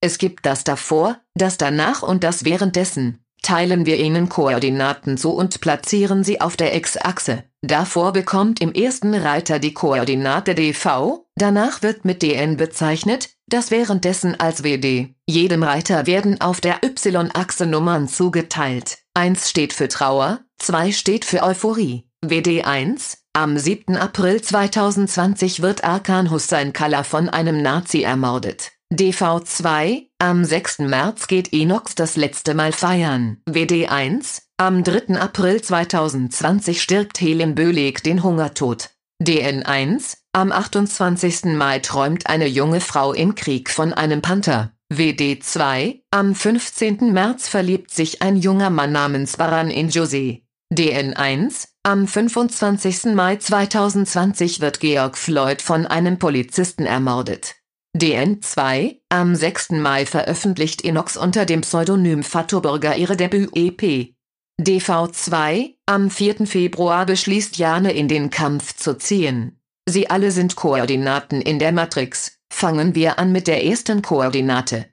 Es gibt das davor, das danach und das währenddessen. Teilen wir ihnen Koordinaten zu und platzieren sie auf der X-Achse. Davor bekommt im ersten Reiter die Koordinate dv, danach wird mit dn bezeichnet, das währenddessen als wd. Jedem Reiter werden auf der Y-Achse Nummern zugeteilt. 1 steht für Trauer, 2 steht für Euphorie. WD1, am 7. April 2020 wird Arkan Hussein Kalla von einem Nazi ermordet. DV2, am 6. März geht Inox das letzte Mal feiern. WD1, am 3. April 2020 stirbt Helen Böhleg den Hungertod. DN1, am 28. Mai träumt eine junge Frau im Krieg von einem Panther. WD2, am 15. März verliebt sich ein junger Mann namens Baran in Jose. DN1, am 25. Mai 2020 wird Georg Floyd von einem Polizisten ermordet. DN2, am 6. Mai veröffentlicht Inox unter dem Pseudonym Fatoburger ihre Debüt-EP. DV2, am 4. Februar beschließt Jane in den Kampf zu ziehen. Sie alle sind Koordinaten in der Matrix. Fangen wir an mit der ersten Koordinate.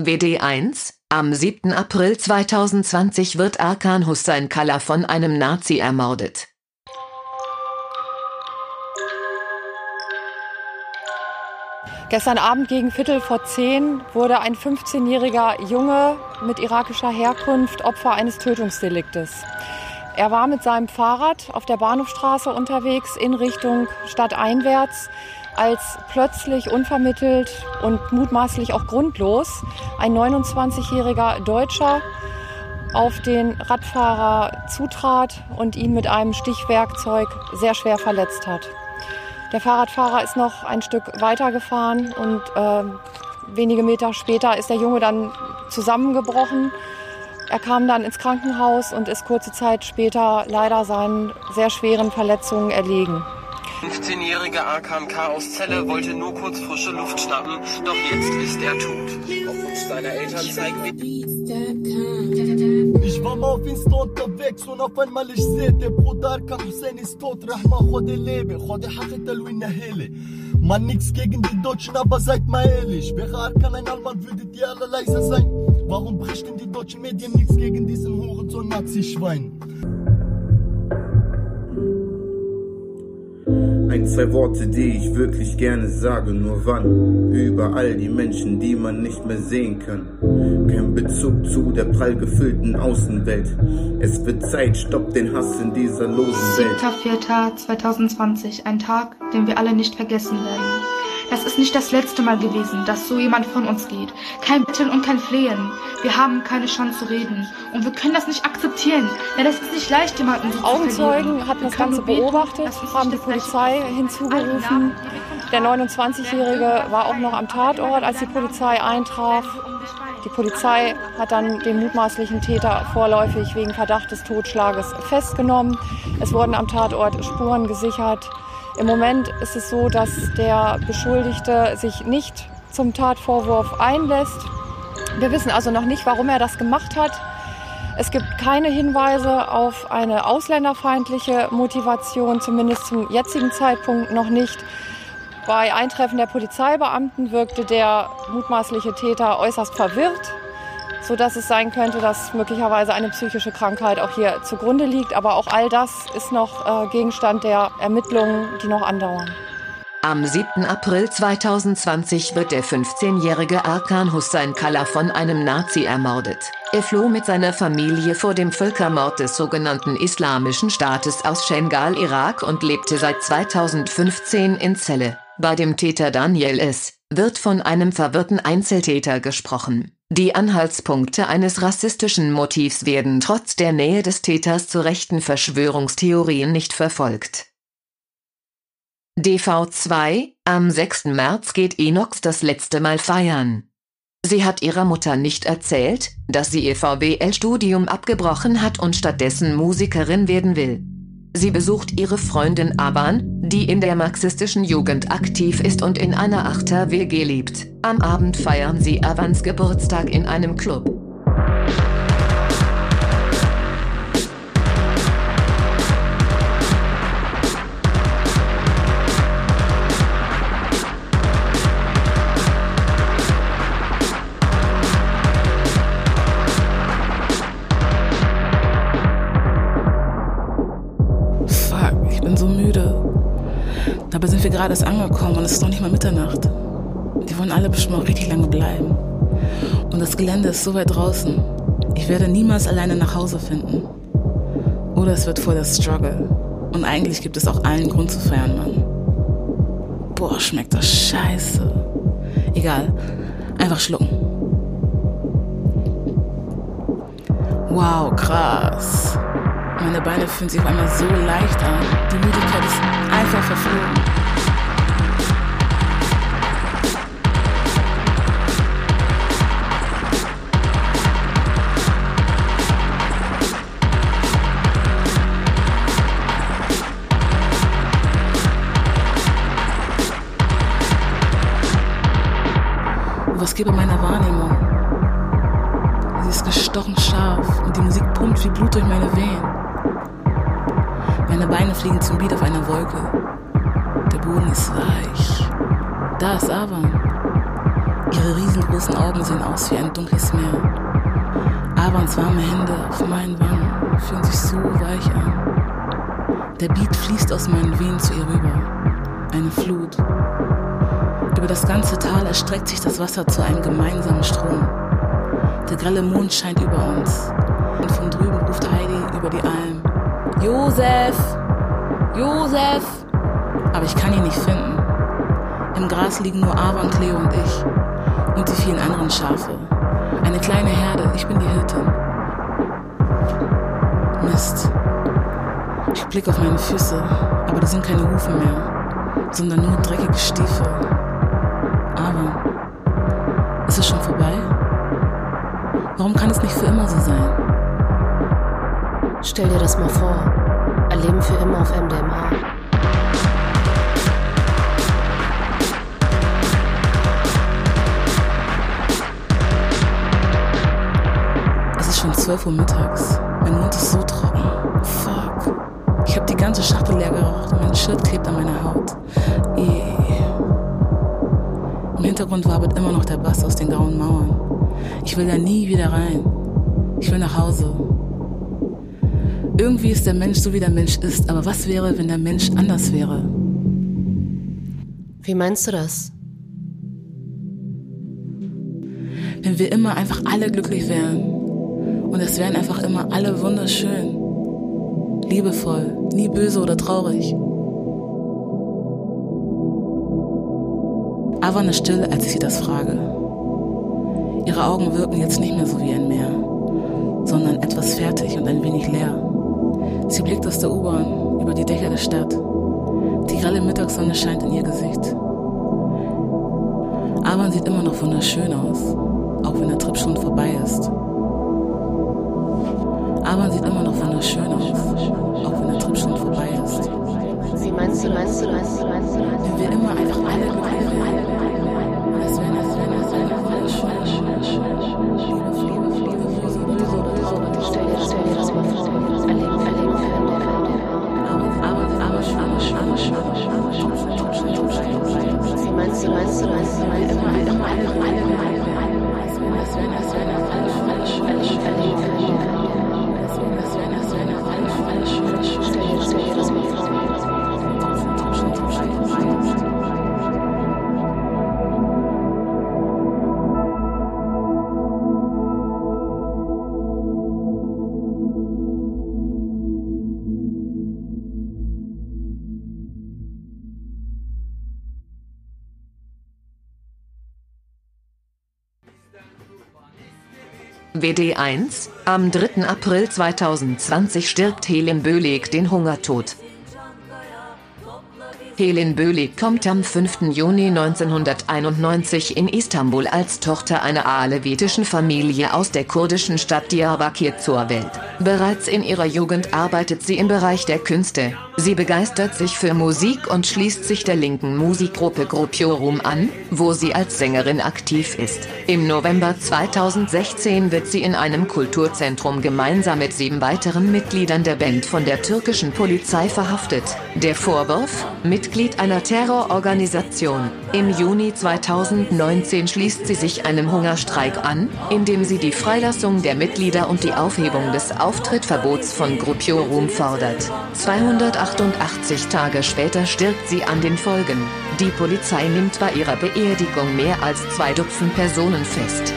WD1, am 7. April 2020 wird Arkan Hussein Kalla von einem Nazi ermordet. Gestern Abend gegen Viertel vor zehn wurde ein 15-jähriger Junge mit irakischer Herkunft Opfer eines Tötungsdeliktes. Er war mit seinem Fahrrad auf der Bahnhofstraße unterwegs in Richtung stadteinwärts, als plötzlich unvermittelt und mutmaßlich auch grundlos ein 29-jähriger Deutscher auf den Radfahrer zutrat und ihn mit einem Stichwerkzeug sehr schwer verletzt hat. Der Fahrradfahrer ist noch ein Stück weiter gefahren und äh, wenige Meter später ist der Junge dann zusammengebrochen. Er kam dann ins Krankenhaus und ist kurze Zeit später leider seinen sehr schweren Verletzungen erlegen. 15-jährige AKMK aus Celle wollte nur kurz frische Luft schnappen, doch jetzt ist er tot. Auf uns deiner Eltern zeigen Ich war mal auf Insta unterwegs und auf einmal ich seh, der Bruder Arkan Hussein ist tot, Rahma, Chode lebe, Chode hachit Alwina hele. Man nix gegen die Deutschen, aber seid mal ehrlich, wäre Arkan ein Allmann, würdet ihr alle leise sein. Warum berichten die deutschen Medien nichts gegen diesen Hurensohn Nazi-Schwein? Ein, zwei Worte, die ich wirklich gerne sage, nur wann? Überall die Menschen, die man nicht mehr sehen kann. Kein Bezug zu der prall gefüllten Außenwelt. Es wird Zeit, stopp den Hass in dieser losen Welt. 7.4.2020, ein Tag, den wir alle nicht vergessen werden. Das ist nicht das letzte Mal gewesen, dass so jemand von uns geht. Kein Betteln und kein Flehen. Wir haben keine Chance zu reden. Und wir können das nicht akzeptieren. Denn es ist nicht leicht, jemanden so Augenzeugen hatten das Ganze beobachtet, haben die Polizei hinzugerufen. Der 29-Jährige war auch noch am Tatort, als die Polizei eintraf. Die Polizei hat dann den mutmaßlichen Täter vorläufig wegen Verdacht des Totschlages festgenommen. Es wurden am Tatort Spuren gesichert. Im Moment ist es so, dass der Beschuldigte sich nicht zum Tatvorwurf einlässt. Wir wissen also noch nicht, warum er das gemacht hat. Es gibt keine Hinweise auf eine ausländerfeindliche Motivation, zumindest zum jetzigen Zeitpunkt noch nicht. Bei Eintreffen der Polizeibeamten wirkte der mutmaßliche Täter äußerst verwirrt so dass es sein könnte, dass möglicherweise eine psychische Krankheit auch hier zugrunde liegt. Aber auch all das ist noch äh, Gegenstand der Ermittlungen, die noch andauern. Am 7. April 2020 wird der 15-jährige Arkan Hussein Kalla von einem Nazi ermordet. Er floh mit seiner Familie vor dem Völkermord des sogenannten Islamischen Staates aus Schengal, Irak und lebte seit 2015 in Celle. Bei dem Täter Daniel S. wird von einem verwirrten Einzeltäter gesprochen. Die Anhaltspunkte eines rassistischen Motivs werden trotz der Nähe des Täters zu rechten Verschwörungstheorien nicht verfolgt. DV2, am 6. März geht Inox das letzte Mal feiern. Sie hat ihrer Mutter nicht erzählt, dass sie ihr VWL-Studium abgebrochen hat und stattdessen Musikerin werden will. Sie besucht ihre Freundin Aban, die in der marxistischen Jugend aktiv ist und in einer Achter-WG lebt. Am Abend feiern sie Avans Geburtstag in einem Club. Dabei sind wir gerade erst angekommen und es ist noch nicht mal Mitternacht. Die wollen alle bestimmt auch richtig lange bleiben. Und das Gelände ist so weit draußen. Ich werde niemals alleine nach Hause finden. Oder es wird vor der Struggle. Und eigentlich gibt es auch allen Grund zu feiern, Mann. Boah, schmeckt das scheiße. Egal, einfach schlucken. Wow, krass. Meine Beine fühlen sich auf einmal so leicht an. Die Müdigkeit ist einfach verflogen. Gebe meiner Wahrnehmung. Sie ist gestochen scharf und die Musik pumpt wie Blut durch meine Wehen. Meine Beine fliegen zum Beat auf einer Wolke. Der Boden ist weich. Da ist Avan. Ihre riesengroßen Augen sehen aus wie ein dunkles Meer. Avans warme Hände auf meinen Wangen fühlen sich so weich an. Der Beat fließt aus meinen Venen zu ihr rüber. Eine Flut. Über das ganze Tal erstreckt sich das Wasser zu einem gemeinsamen Strom. Der grelle Mond scheint über uns. Und von drüben ruft Heidi über die Alm. Josef! Josef! Aber ich kann ihn nicht finden. Im Gras liegen nur Avan, Cleo und ich. Und die vielen anderen Schafe. Eine kleine Herde, ich bin die Hirtin. Mist. Ich blicke auf meine Füße, aber da sind keine Hufen mehr, sondern nur dreckige Stiefel. Nicht für immer so sein? Stell dir das mal vor. Ein Leben für immer auf MDMA. Es ist schon 12 Uhr mittags. Mein Mund ist so trocken. Fuck. Ich habe die ganze Schachtel leer geraucht und mein Shirt klebt an meiner Haut. Eee. Im Hintergrund wabert immer noch der Bass aus den grauen Mauern. Ich will da nie wieder rein. Ich will nach Hause. Irgendwie ist der Mensch so, wie der Mensch ist. Aber was wäre, wenn der Mensch anders wäre? Wie meinst du das? Wenn wir immer einfach alle glücklich wären. Und es wären einfach immer alle wunderschön. Liebevoll, nie böse oder traurig. Avan ist still, als ich sie das frage. Ihre Augen wirken jetzt nicht mehr so wie ein Meer, sondern etwas fertig und ein wenig leer. Sie blickt aus der U-Bahn über die Dächer der Stadt. Die grelle Mittagssonne scheint in ihr Gesicht. Avan sieht immer noch wunderschön aus, auch wenn der Trip schon vorbei ist. Avan sieht immer noch wunderschön aus, auch wenn der Trip schon vorbei ist. Wie meinst du, meinst du, meinst du, meinst du? Wenn wir immer einfach alle glücklich wären. Und MDMA. Wie meinst du, meinst du, meinst du, meinst du, immer, immer, alle, alle, alle, ein WD1, am 3. April 2020 stirbt Helen Böhlig den Hungertod. Helen Böhlig kommt am 5. Juni 1991 in Istanbul als Tochter einer alevitischen Familie aus der kurdischen Stadt Diyarbakir zur Welt. Bereits in ihrer Jugend arbeitet sie im Bereich der Künste. Sie begeistert sich für Musik und schließt sich der linken Musikgruppe Grupiorum an, wo sie als Sängerin aktiv ist. Im November 2016 wird sie in einem Kulturzentrum gemeinsam mit sieben weiteren Mitgliedern der Band von der türkischen Polizei verhaftet. Der Vorwurf, mit Mitglied einer Terrororganisation. Im Juni 2019 schließt sie sich einem Hungerstreik an, indem sie die Freilassung der Mitglieder und die Aufhebung des Auftrittverbots von Gruppiorum fordert. 288 Tage später stirbt sie an den Folgen. Die Polizei nimmt bei ihrer Beerdigung mehr als zwei Dutzend Personen fest.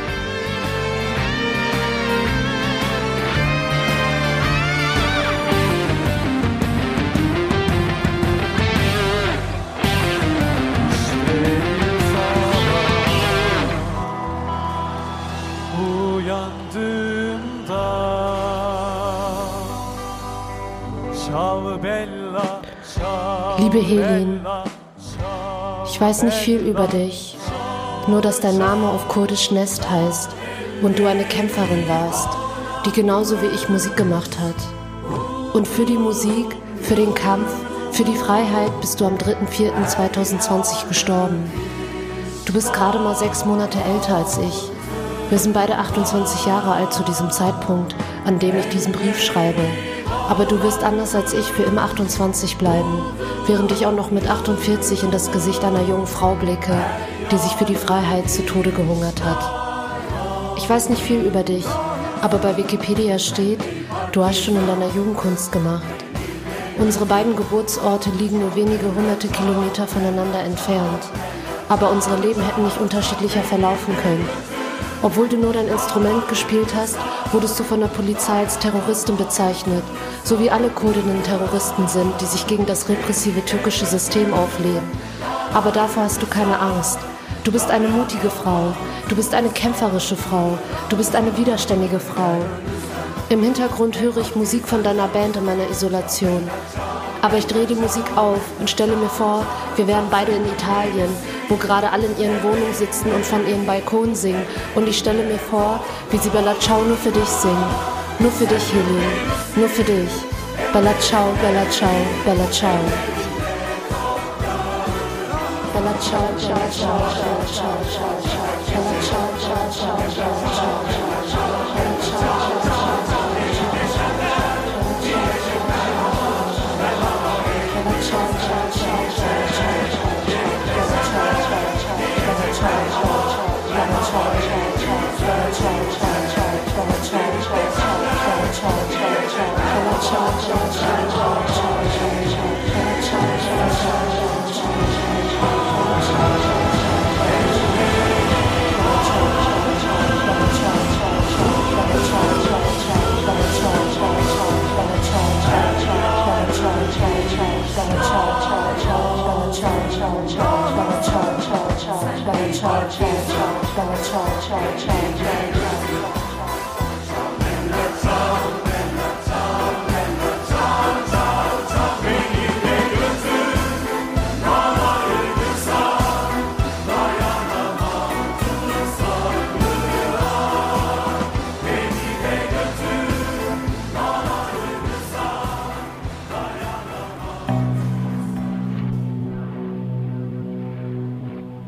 Liebe Helin, ich weiß nicht viel über dich, nur dass dein Name auf Kurdisch Nest heißt und du eine Kämpferin warst, die genauso wie ich Musik gemacht hat. Und für die Musik, für den Kampf, für die Freiheit bist du am 3.4.2020 gestorben. Du bist gerade mal sechs Monate älter als ich. Wir sind beide 28 Jahre alt zu diesem Zeitpunkt, an dem ich diesen Brief schreibe. Aber du wirst anders als ich für immer 28 bleiben, während ich auch noch mit 48 in das Gesicht einer jungen Frau blicke, die sich für die Freiheit zu Tode gehungert hat. Ich weiß nicht viel über dich, aber bei Wikipedia steht, du hast schon in deiner Jugend Kunst gemacht. Unsere beiden Geburtsorte liegen nur wenige hunderte Kilometer voneinander entfernt, aber unsere Leben hätten nicht unterschiedlicher verlaufen können. Obwohl du nur dein Instrument gespielt hast, wurdest du von der Polizei als Terroristin bezeichnet, so wie alle Kurdinnen Terroristen sind, die sich gegen das repressive türkische System auflehnen. Aber davor hast du keine Angst. Du bist eine mutige Frau, du bist eine kämpferische Frau, du bist eine widerständige Frau. Im Hintergrund höre ich Musik von deiner Band in meiner Isolation. Aber ich drehe die Musik auf und stelle mir vor, wir wären beide in Italien, wo gerade alle in ihren Wohnungen sitzen und von ihren Balkonen singen. Und ich stelle mir vor, wie sie Bella Ciao nur für dich singen. Nur für dich, Helene. Nur für dich. Bella Ciao, Bella Ciao, Bella Ciao. Bella Ciao, Bella Ciao, Bella Ciao, Bella Ciao, Bella Ciao, Bella Ciao, Bella Ciao,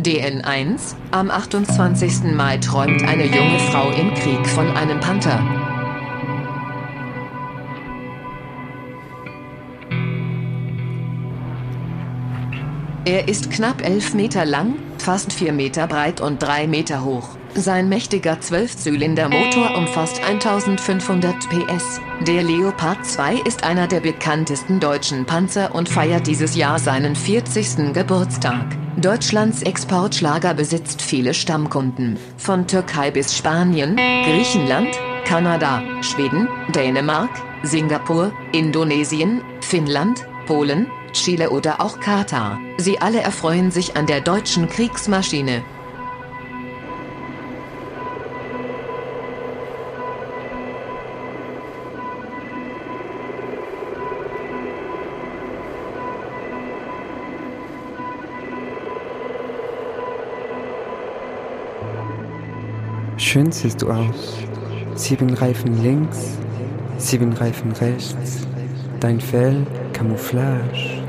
DN1, am 28. Mai träumt eine junge Frau im Krieg von einem Panther. Er ist knapp 11 Meter lang, fast 4 Meter breit und 3 Meter hoch. Sein mächtiger Zwölfzylindermotor umfasst 1500 PS. Der Leopard 2 ist einer der bekanntesten deutschen Panzer und feiert dieses Jahr seinen 40. Geburtstag. Deutschlands Exportschlager besitzt viele Stammkunden. Von Türkei bis Spanien, Griechenland, Kanada, Schweden, Dänemark, Singapur, Indonesien, Finnland, Polen, Chile oder auch Katar. Sie alle erfreuen sich an der deutschen Kriegsmaschine. Schön siehst du aus. Sieben Reifen links, sieben Reifen rechts. Dein Fell Camouflage.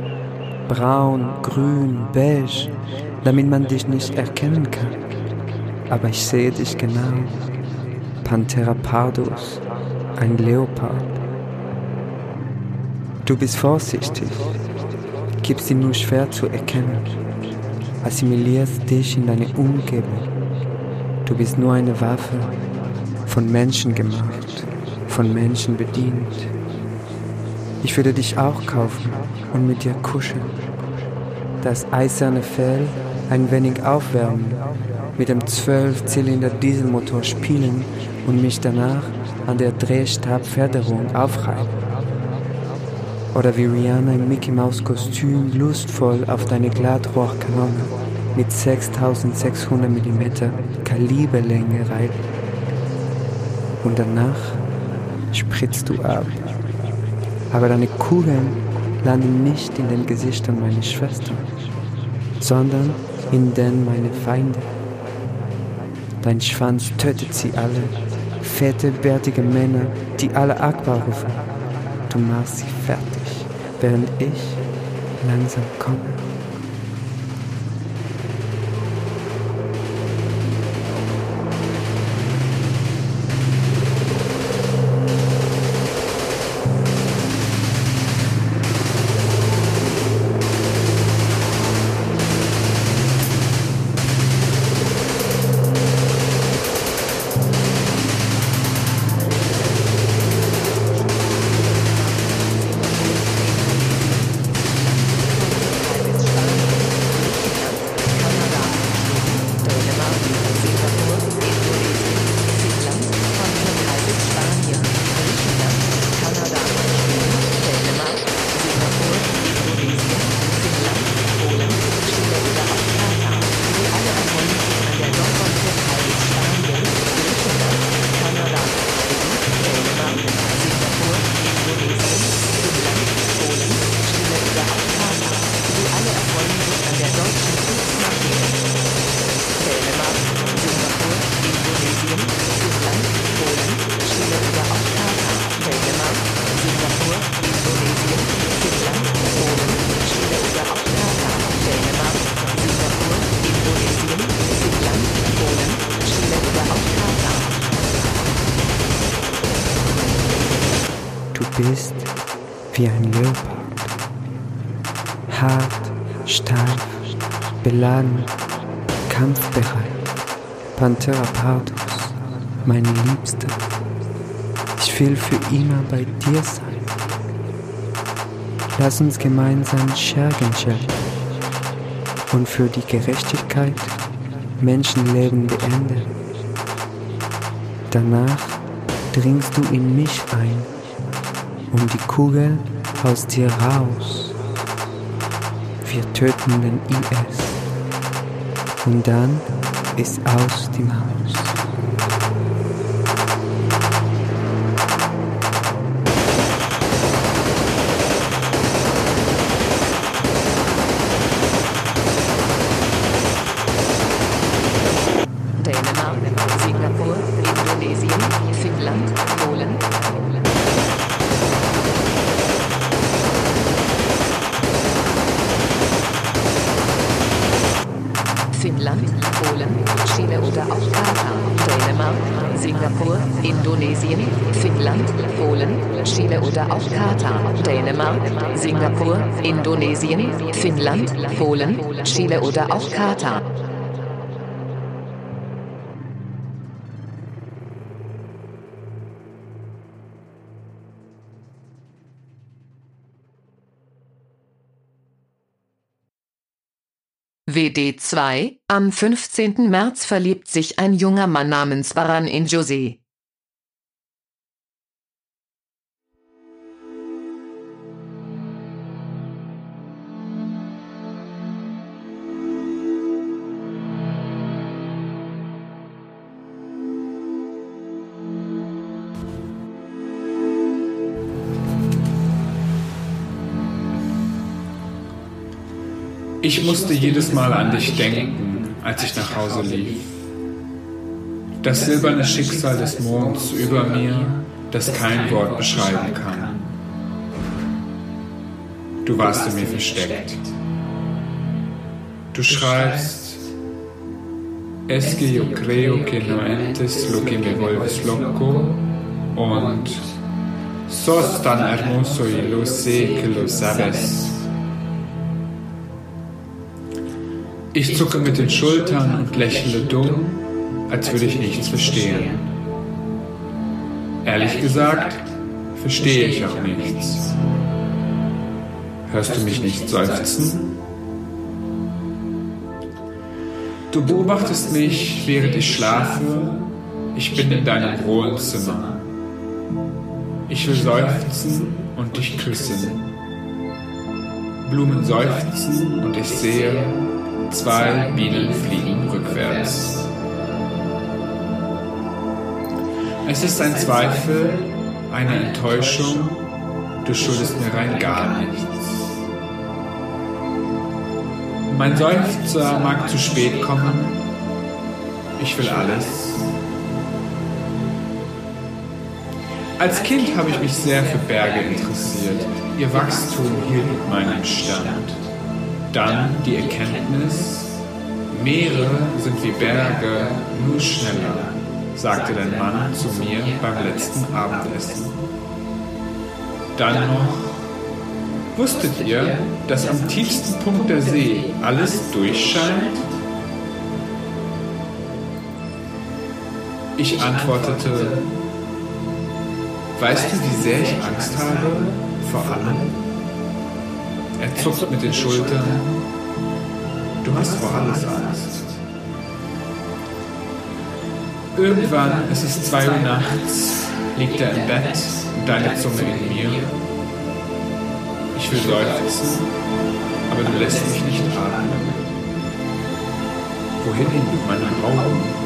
Braun, grün, beige, damit man dich nicht erkennen kann. Aber ich sehe dich genau. Panthera pardus, ein Leopard. Du bist vorsichtig. gibt sie nur schwer zu erkennen. Assimilierst dich in deine Umgebung. Du bist nur eine Waffe, von Menschen gemacht, von Menschen bedient. Ich würde dich auch kaufen und mit dir kuscheln. Das eiserne Fell ein wenig aufwärmen, mit dem Zwölfzylinder Dieselmotor spielen und mich danach an der Drehstabfederung aufreiben. Oder wie Rihanna im Mickey Mouse Kostüm lustvoll auf deine Glattrohrkanone mit 6600 mm Kaliberlänge reiten. Und danach spritzt du ab. Aber deine Kugeln landen nicht in den Gesichtern meiner Schwestern, sondern in denen meine Feinde. Dein Schwanz tötet sie alle, fette, bärtige Männer, die alle Akbar rufen. Du machst sie fertig, während ich langsam komme. Wie ein Leopard. Hart, steif, beladen, kampfbereit. Panthera pardus, meine Liebste. Ich will für immer bei dir sein. Lass uns gemeinsam Schergen schärfen und für die Gerechtigkeit Menschenleben beenden. Danach dringst du in mich ein um die Kugel aus dir raus. Wir töten den IS. Und dann ist aus die Maus. Oder auch Katar. WD2 Am 15. März verliebt sich ein junger Mann namens Baran in José. Ich musste jedes Mal an dich denken, als ich nach Hause lief. Das silberne Schicksal des Monds über mir, das kein Wort beschreiben kann. Du warst in mir versteckt. Du schreibst, Es que yo creo que no entes lo que me vuelves loco und Sos tan hermoso y lo sé que lo sabes. Ich zucke mit den Schultern und lächle dumm, als würde ich nichts verstehen. Ehrlich gesagt, verstehe ich auch nichts. Hörst du mich nicht seufzen? Du beobachtest mich, während ich schlafe. Ich bin in deinem Wohnzimmer. Ich will seufzen und dich küssen. Blumen seufzen und ich sehe, zwei Bienen fliegen rückwärts. Es ist ein Zweifel, eine Enttäuschung, du schuldest mir rein gar nichts. Mein Seufzer mag zu spät kommen, ich will alles. Als Kind habe ich mich sehr für Berge interessiert. Ihr Wachstum hielt meinen Stand. Dann die Erkenntnis, Meere sind wie Berge, nur schneller, sagte dein Mann zu mir beim letzten Abendessen. Dann noch, wusstet ihr, dass am tiefsten Punkt der See alles durchscheint? Ich antwortete, weißt du, wie sehr ich Angst habe vor allem? Er zuckt mit den Schultern. Du hast vor alles Angst. Irgendwann, es ist zwei Uhr nachts, liegt er im Bett und deine Zunge in mir. Ich will seufzen, aber du lässt mich nicht atmen. Wohin mit meinen Augen?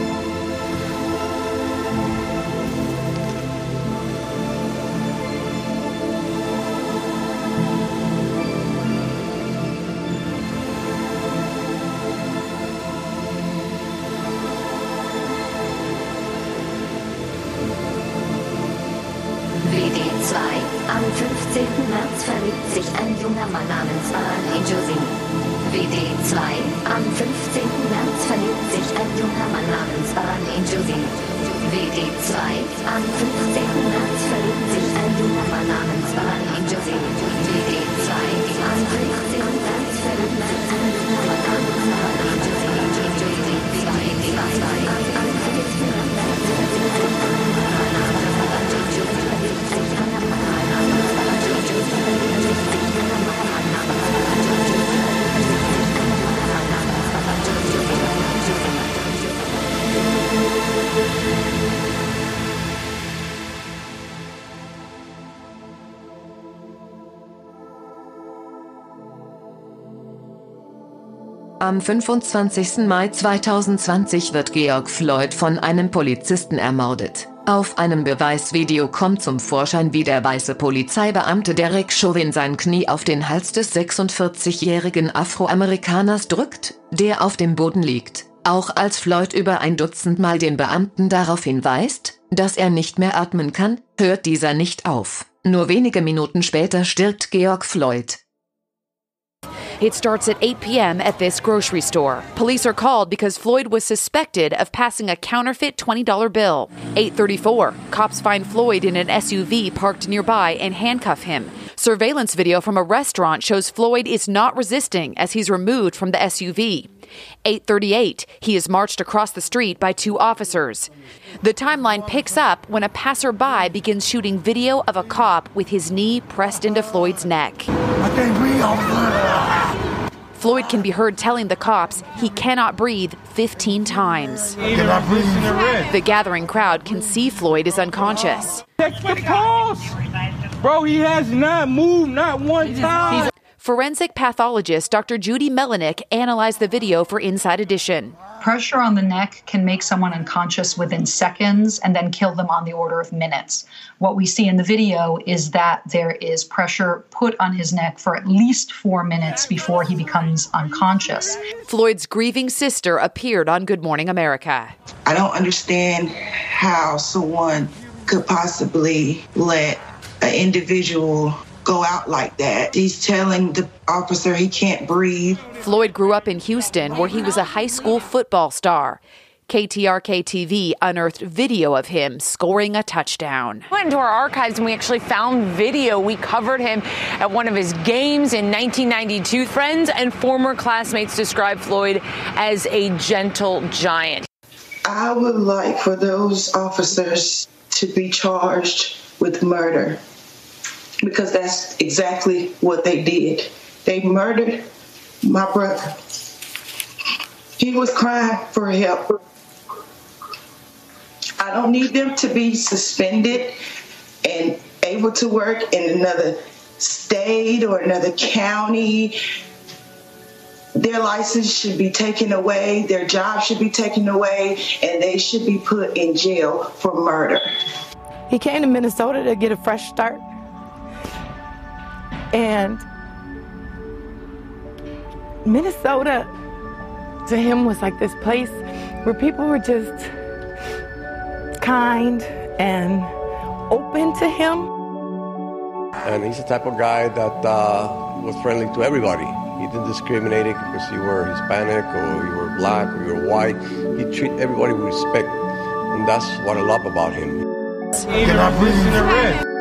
Am 25. Mai 2020 wird Georg Floyd von einem Polizisten ermordet. Auf einem Beweisvideo kommt zum Vorschein, wie der weiße Polizeibeamte Derek Chauvin sein Knie auf den Hals des 46-jährigen Afroamerikaners drückt, der auf dem Boden liegt. Auch als Floyd über ein Dutzend Mal den Beamten darauf hinweist, dass er nicht mehr atmen kann, hört dieser nicht auf. Nur wenige Minuten später stirbt Georg Floyd. It starts at 8 p.m. at this grocery store. Police are called because Floyd was suspected of passing a counterfeit $20 bill. 834. Cops find Floyd in an SUV parked nearby and handcuff him. Surveillance video from a restaurant shows Floyd is not resisting as he's removed from the SUV. 838, he is marched across the street by two officers. The timeline picks up when a passerby begins shooting video of a cop with his knee pressed into Floyd's neck. I. Floyd can be heard telling the cops he cannot breathe 15 times. The gathering crowd can see Floyd is unconscious. Check the pulse! Bro, he has not moved not one time. Forensic pathologist Dr. Judy Melanik analyzed the video for Inside Edition. Pressure on the neck can make someone unconscious within seconds and then kill them on the order of minutes. What we see in the video is that there is pressure put on his neck for at least four minutes before he becomes unconscious. Floyd's grieving sister appeared on Good Morning America. I don't understand how someone could possibly let an individual go out like that. He's telling the officer he can't breathe. Floyd grew up in Houston, where he was a high school football star. KTRK TV unearthed video of him scoring a touchdown. We went into our archives and we actually found video. We covered him at one of his games in 1992. Friends and former classmates described Floyd as a gentle giant. I would like for those officers to be charged with murder because that's exactly what they did. They murdered my brother. He was crying for help. I don't need them to be suspended and able to work in another state or another county. Their license should be taken away, their job should be taken away, and they should be put in jail for murder. He came to Minnesota to get a fresh start. And Minnesota to him was like this place where people were just kind and open to him. And he's the type of guy that uh, was friendly to everybody. He didn't discriminate because you were Hispanic or you were black or you were white. He treated everybody with respect. And that's what I love about him. Can I bring you the red?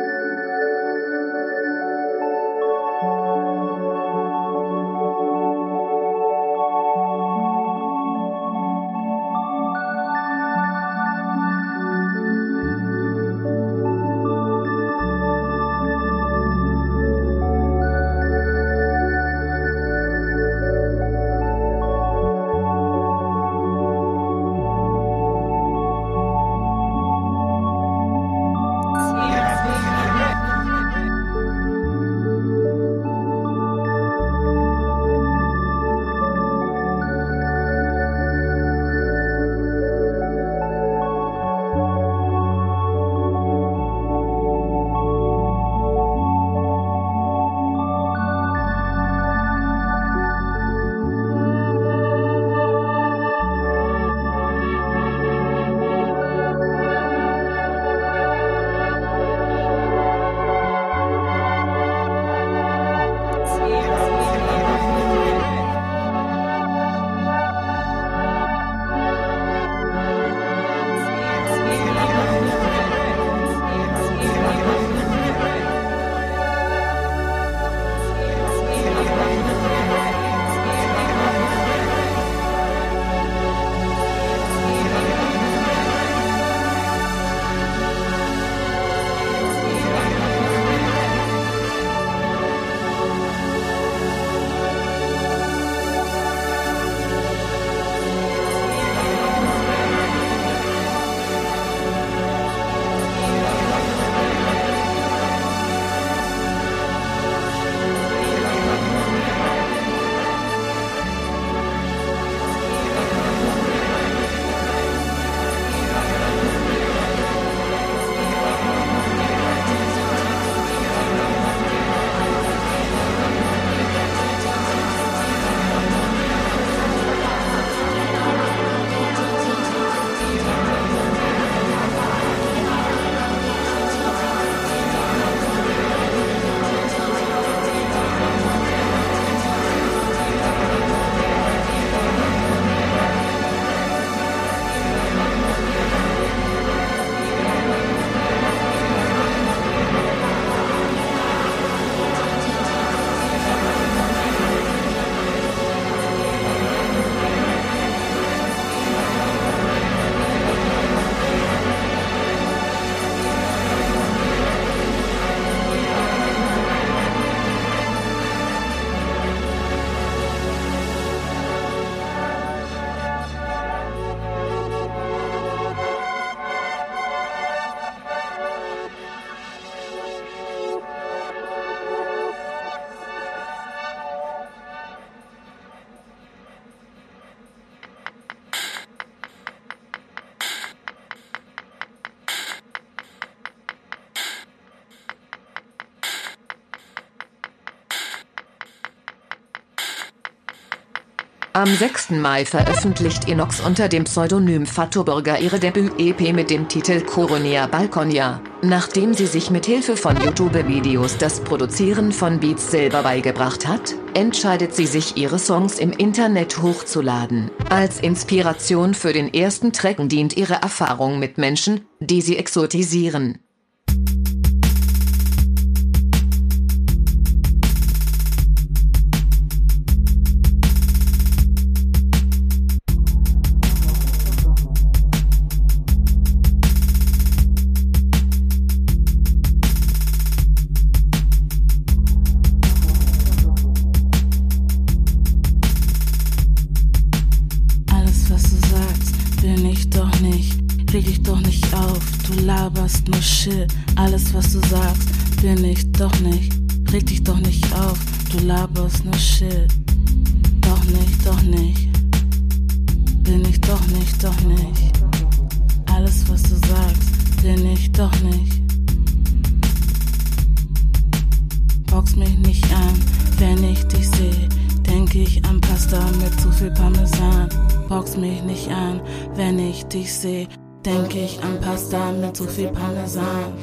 Am 6. Mai veröffentlicht Inox unter dem Pseudonym Fatoburger ihre Debüt-EP mit dem Titel Coronia Balkonia. Nachdem sie sich mit Hilfe von YouTube-Videos das Produzieren von Beats selber beigebracht hat, entscheidet sie sich ihre Songs im Internet hochzuladen. Als Inspiration für den ersten Track dient ihre Erfahrung mit Menschen, die sie exotisieren. Shit. Alles, was du sagst, bin ich doch nicht. Reg dich doch nicht auf, du laberst nur Shit. Doch nicht, doch nicht. Bin ich doch nicht, doch nicht. Alles, was du sagst, bin ich doch nicht. Box mich nicht an, wenn ich dich sehe. Denke ich an Pasta mit zu viel Parmesan. Box mich nicht an, wenn ich dich sehe denke ich an Pasta mit zu viel Parmesan.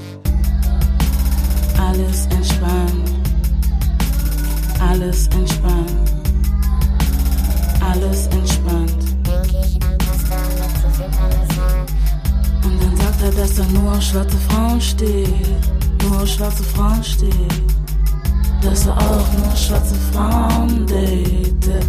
Alles entspannt, alles entspannt, alles entspannt. Und dann sagt er, dass da nur auf schwarze Frauen steht, nur auf schwarze Frauen steht. Dass er auch nur schwarze Frauen datet.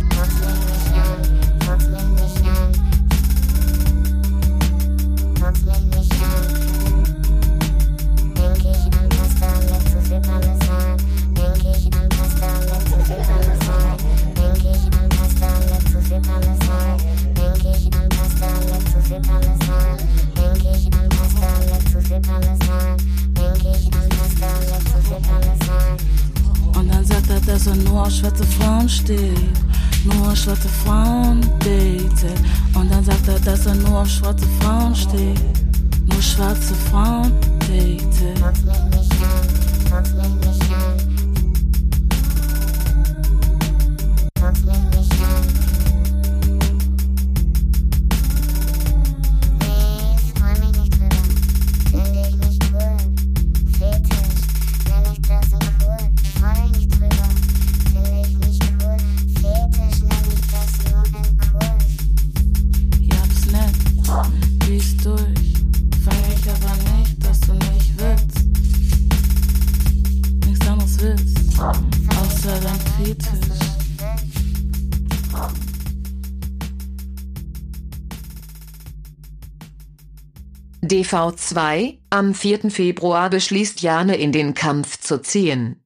DV2, am 4. Februar beschließt Jane in den Kampf zu ziehen.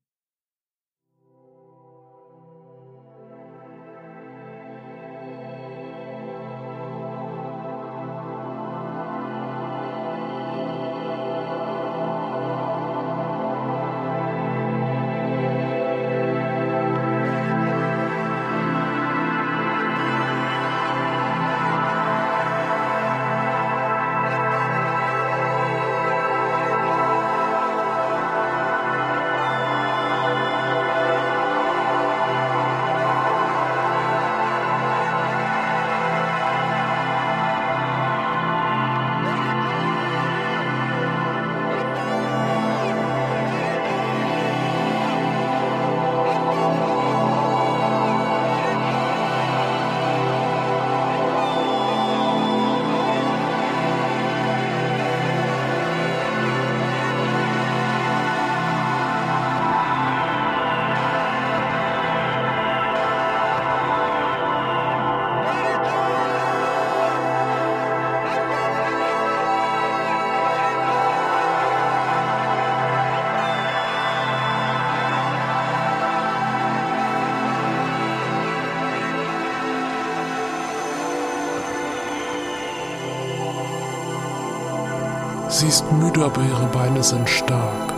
Sie ist müde, aber ihre Beine sind stark.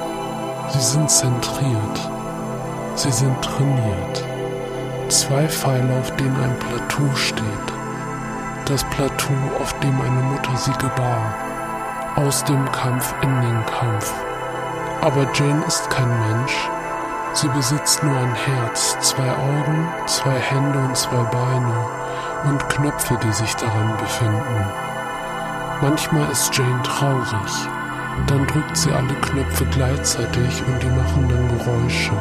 Sie sind zentriert. Sie sind trainiert. Zwei Pfeile, auf denen ein Plateau steht. Das Plateau, auf dem eine Mutter sie gebar. Aus dem Kampf in den Kampf. Aber Jane ist kein Mensch. Sie besitzt nur ein Herz, zwei Augen, zwei Hände und zwei Beine. und Knöpfe, die sich daran befinden. Manchmal ist Jane traurig, dann drückt sie alle Knöpfe gleichzeitig und die machen dann Geräusche.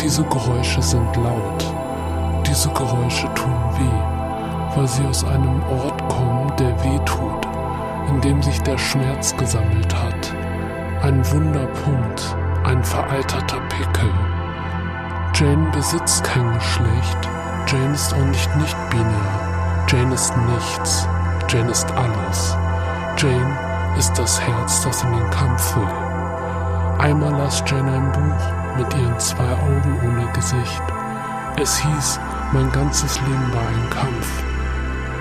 Diese Geräusche sind laut. Diese Geräusche tun weh, weil sie aus einem Ort kommen, der weh tut, in dem sich der Schmerz gesammelt hat. Ein Wunderpunkt, ein veralterter Pickel. Jane besitzt kein Geschlecht. Jane ist auch nicht nicht-binär. Jane ist nichts. Jane ist alles. Jane ist das Herz, das in den Kampf will. Einmal las Jane ein Buch mit ihren zwei Augen ohne Gesicht. Es hieß, mein ganzes Leben war ein Kampf.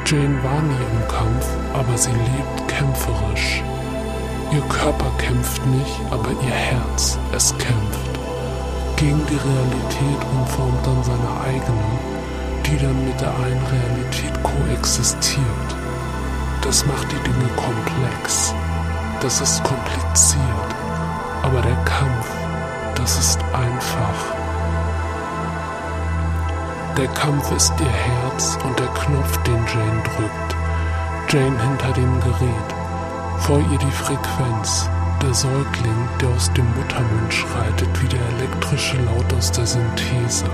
Jane war nie im Kampf, aber sie lebt kämpferisch. Ihr Körper kämpft nicht, aber ihr Herz, es kämpft. Gegen die Realität und formt dann seine eigene, die dann mit der einen Realität koexistiert. Das macht die Dinge komplex. Das ist kompliziert. Aber der Kampf, das ist einfach. Der Kampf ist ihr Herz und der Knopf, den Jane drückt. Jane hinter dem Gerät. Vor ihr die Frequenz. Der Säugling, der aus dem Muttermund schreitet wie der elektrische Laut aus der Synthese.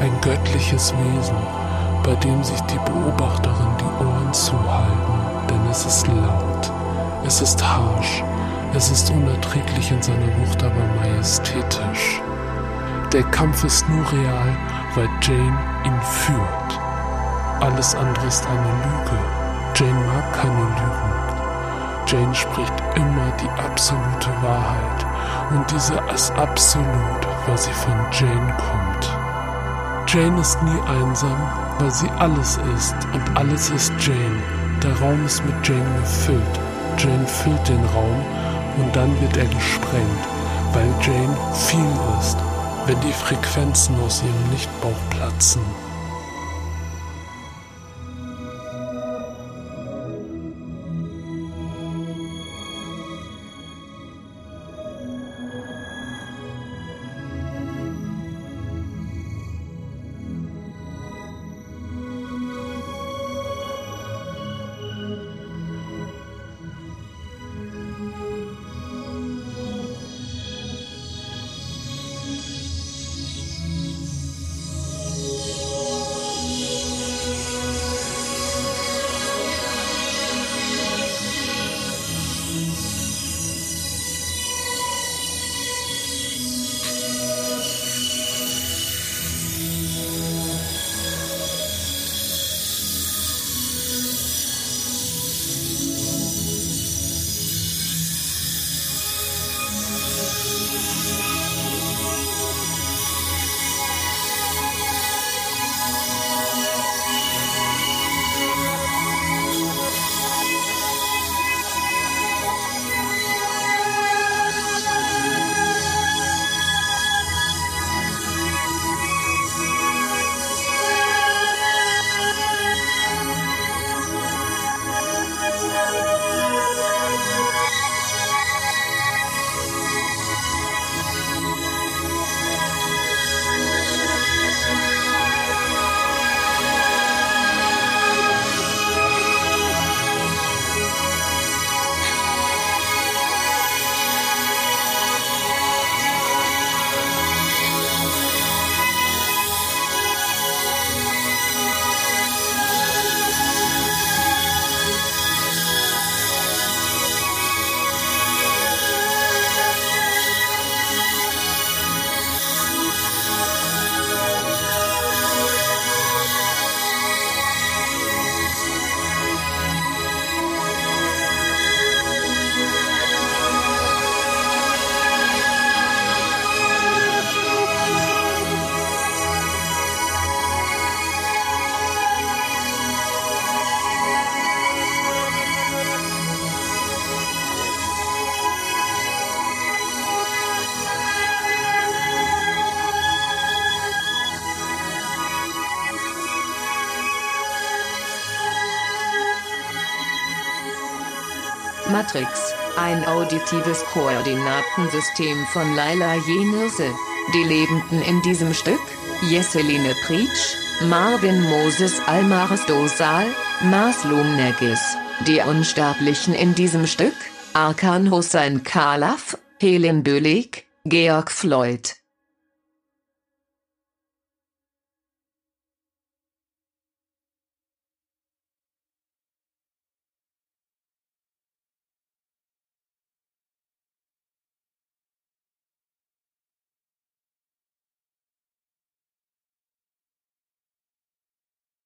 Ein göttliches Wesen, bei dem sich die Beobachterin die Ohren zuhalten, denn es ist laut. Es ist harsch, es ist unerträglich in seiner Wucht, aber majestätisch. Der Kampf ist nur real, weil Jane ihn führt. Alles andere ist eine Lüge. Jane mag keine Lügen. Jane spricht immer die absolute Wahrheit. Und diese ist absolut, weil sie von Jane kommt. Jane ist nie einsam, weil sie alles ist und alles ist Jane. Der Raum ist mit Jane gefüllt. Jane füllt den Raum und dann wird er gesprengt, weil Jane viel ist, wenn die Frequenzen aus ihrem Lichtbauch platzen. Matrix, ein auditives Koordinatensystem von Laila Jenirse. Die Lebenden in diesem Stück, Jesseline Prietsch, Marvin Moses Almaris Dosal, Maslum Negis, die Unsterblichen in diesem Stück, Arkan Hussein Khalaf, Helen Bölig, Georg Floyd.